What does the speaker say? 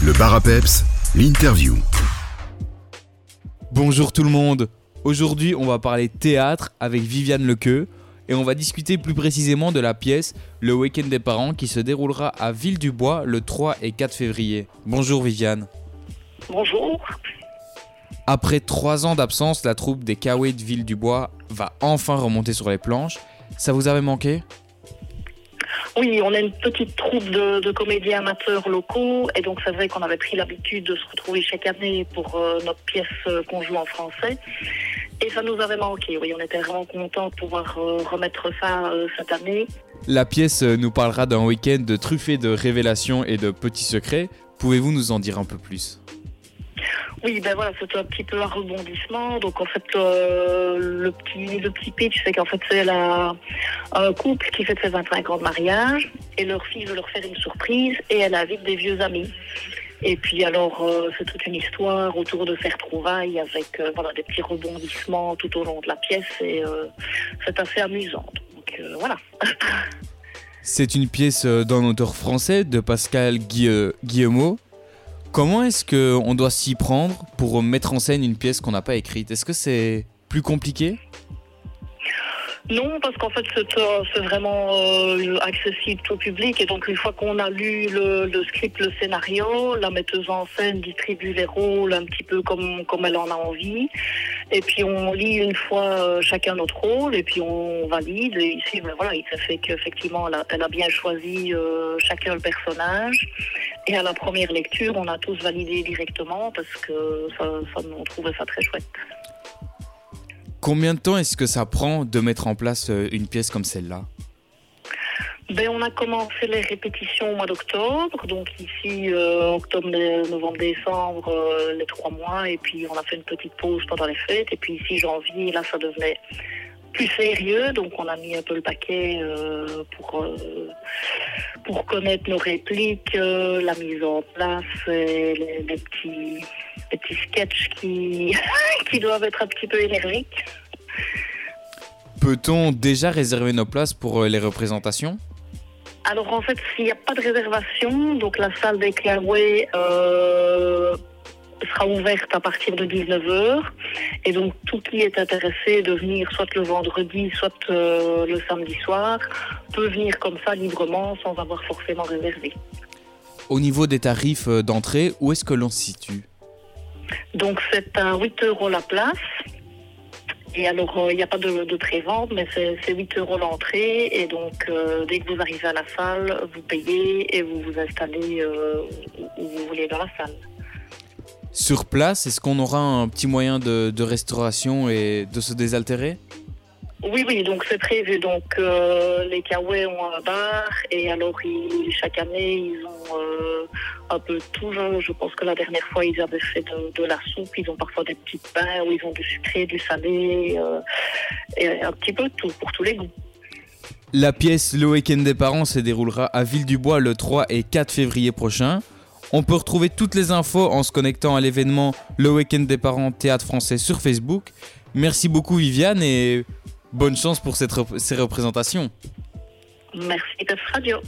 Le bar à peps, l'interview. Bonjour tout le monde. Aujourd'hui, on va parler théâtre avec Viviane Lequeux et on va discuter plus précisément de la pièce Le Week-end des parents qui se déroulera à Ville-du-Bois le 3 et 4 février. Bonjour Viviane. Bonjour. Après trois ans d'absence, la troupe des Kawaii de Ville-du-Bois va enfin remonter sur les planches. Ça vous avait manqué? Oui, on est une petite troupe de, comédiens amateurs locaux et donc c'est vrai qu'on avait pris l'habitude de se retrouver chaque année pour euh, notre pièce euh, qu'on joue en français. Et ça nous avait manqué, oui, on était vraiment contents de pouvoir euh, remettre ça cette année. La pièce nous parlera d'un week-end truffé de révélations et de petits secrets. Pouvez-vous nous en dire un peu plus? Oui, ben voilà, c'est un petit peu un rebondissement. Donc en fait, euh, le petit le petit pitch, c'est qu'en fait c'est la- un couple qui fête ses 25 ans de mariage et leur fille veut leur faire une surprise et elle invite des vieux amis. Et puis alors euh, c'est toute une histoire autour de ces retrouvailles avec euh, des petits rebondissements tout au long de la pièce et c'est assez amusant. Donc voilà. C'est une pièce d'un auteur français, de Pascal Guille- Guillemot. Comment est-ce qu'on doit s'y prendre pour mettre en scène une pièce qu'on n'a pas écrite? Est-ce que c'est plus compliqué? Non, parce qu'en fait, c'est vraiment euh, accessible tout public. Et donc, une fois qu'on a lu le, script, le scénario, la metteuse en scène distribue les rôles un petit peu comme, comme elle en a envie. Et puis, on lit une fois euh, chacun notre rôle et puis on valide. Et ici, ben voilà, il fait qu'effectivement, elle, elle a bien choisi euh, chacun le personnage. Et à la première lecture, on a tous validé directement parce que ça, ça, on trouvait ça très chouette. Combien de temps est-ce que ça prend de mettre en place euh, une pièce comme celle-là? Ben, on a commencé les répétitions au mois d'octobre, donc ici euh, octobre, novembre, décembre, euh, les trois mois, et puis on a fait une petite pause pendant les fêtes, et puis ici janvier, là ça devenait plus sérieux, donc on a mis un peu le paquet euh, pour pour connaître nos répliques, euh, la mise en place, et les, les petits les petits sketchs qui qui doivent être un petit peu énergiques. Peut-on déjà réserver nos places pour euh, les représentations? Alors en fait, s'il n'y a pas de réservation, donc la salle des Clairway euh, sera ouverte à partir de 19h. Et donc tout qui est intéressé de venir soit le vendredi, soit euh, le samedi soir, peut venir comme ça librement sans avoir forcément réservé. Au niveau des tarifs euh, d'entrée, où est-ce que l'on se situe? Donc c'est à 8 euros la place. Et alors, euh, il n'y a pas de, de pré-vente, mais c'est c'est 8 euros l'entrée. Et donc, euh, dès que vous arrivez à la salle, vous payez et vous vous installez euh, où où vous voulez dans la salle. Sur place, est-ce qu'on aura un petit moyen de, de restauration et de se désaltérer? Oui, oui, donc c'est prévu. Donc, euh, les Kawaii ont un bar et alors, chaque année, ils ont euh, un peu tout. Je, pense que la dernière fois, ils avaient fait de, la soupe. Ils ont parfois des petits pains où ils ont du sucré, du salé euh, et un petit peu tout pour tous les goûts. La pièce Le Week-end des parents se déroulera à Ville-du-Bois le 3 et 4 février prochain. On peut retrouver toutes les infos en se connectant à l'événement Le Week-end des parents Théâtre français sur Facebook. Merci beaucoup Viviane et bonne chance pour cette ces représentations. Merci, Tef Radio.